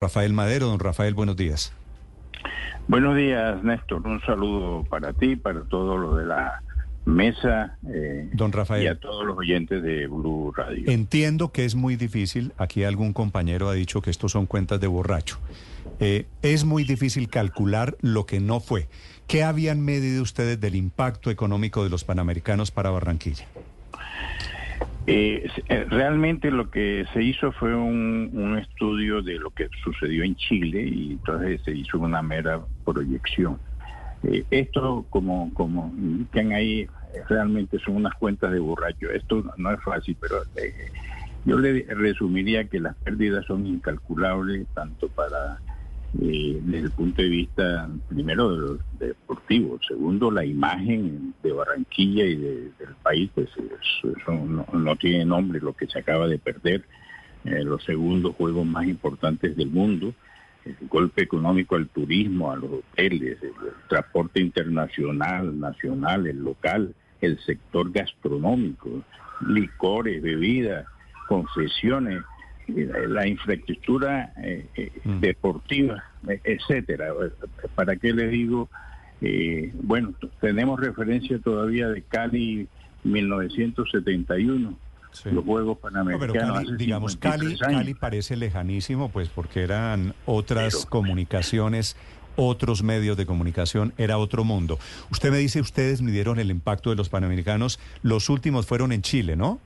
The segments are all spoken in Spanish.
Rafael Madero. Don Rafael, buenos días. Buenos días, Néstor. Un saludo para ti, para todo lo de la mesa eh, Don Rafael, y a todos los oyentes de Blue Radio. Entiendo que es muy difícil, aquí algún compañero ha dicho que estos son cuentas de borracho. Eh, es muy difícil calcular lo que no fue. ¿Qué habían medido ustedes del impacto económico de los panamericanos para Barranquilla? Eh, eh, realmente lo que se hizo fue un, estudio de lo que sucedió en Chile y entonces se hizo una mera proyección. Eh, esto, como, como indican ahí, realmente son unas cuentas de borracho. Esto no es fácil, pero yo le resumiría que las pérdidas son incalculables tanto para eh, desde el punto de vista, primero, deportivo, segundo, la imagen de Barranquilla y del país, pues eso, no, tiene nombre lo que se acaba de perder, eh, los segundos juegos más importantes del mundo, el golpe económico al turismo, a los hoteles, el transporte internacional, nacional, el local, el sector gastronómico, licores, bebidas, confesiones, la infraestructura eh, eh, mm. deportiva, etcétera. ¿Para qué le digo? Eh, bueno, tenemos referencia todavía de Cali 1971. Los Juegos Panamericanos. digamos, Cali, Cali parece lejanísimo, pues porque eran otras comunicaciones, otros medios de comunicación, era otro mundo. Usted me dice, ustedes midieron el impacto de los Panamericanos, los últimos fueron en Chile, ¿no?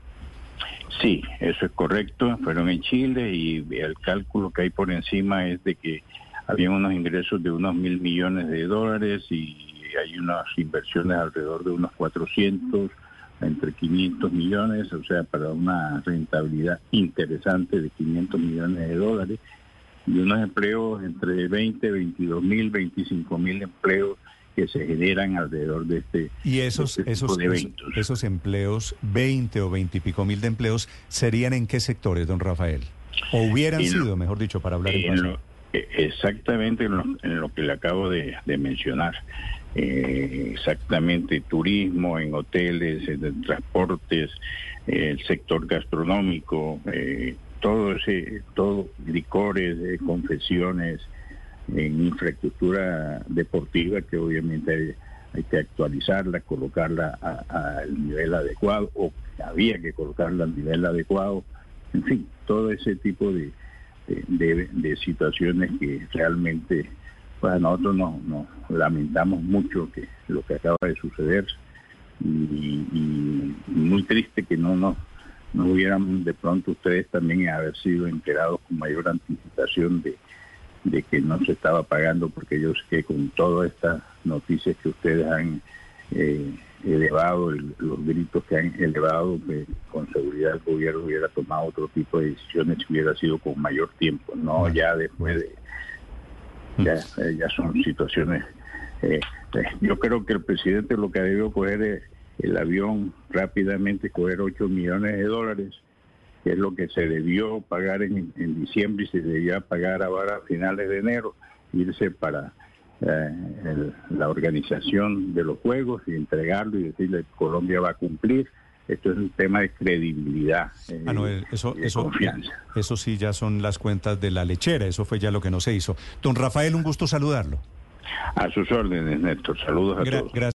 Sí, eso es correcto. Fueron en Chile y el cálculo que hay por encima es de que había unos ingresos de unos mil millones de dólares y hay unas inversiones alrededor de unos 400, entre 500 millones, o sea, para una rentabilidad interesante de 500 millones de dólares y unos empleos entre 20, 22 mil, 25 mil empleos que se generan alrededor de este, y esos, este esos, Esos, empleos, 20 o 20 y pico mil de empleos, ¿serían en qué sectores, don Rafael? ¿O hubieran sido, mejor dicho, para hablar en e, Exactamente en lo, que le acabo de, mencionar. Eh, exactamente turismo, en hoteles, en transportes, el sector gastronómico, eh, todo ese, todo licores, eh, confesiones, en infraestructura deportiva que obviamente hay, que actualizarla, colocarla al nivel adecuado o había que colocarla al nivel adecuado, en fin, todo ese tipo de, de, situaciones que realmente para nosotros nos, lamentamos mucho que lo que acaba de suceder y, muy triste que no nos no hubieran de pronto ustedes también haber sido enterados con mayor anticipación de, de que no se estaba pagando, porque yo sé que con todas estas noticias que ustedes han eh, elevado, los gritos que han elevado, con seguridad el gobierno hubiera tomado otro tipo de decisiones si hubiera sido con mayor tiempo, no ya después de... Ya, eh, ya son situaciones... Eh, yo creo que el presidente lo que ha debido coger es el avión rápidamente, coger 8 millones de dólares que es lo que se debió pagar en, diciembre y se debía pagar ahora a finales de enero, irse para eh, la organización de los Juegos y entregarlo y decirle Colombia va a cumplir. Esto es un tema de credibilidad eh, ah, eso, de eso, confianza. Eso sí ya son las cuentas de la lechera, eso fue ya lo que no se hizo. Don Rafael, un gusto saludarlo. A sus órdenes, Néstor. Saludos a todos. Gracias.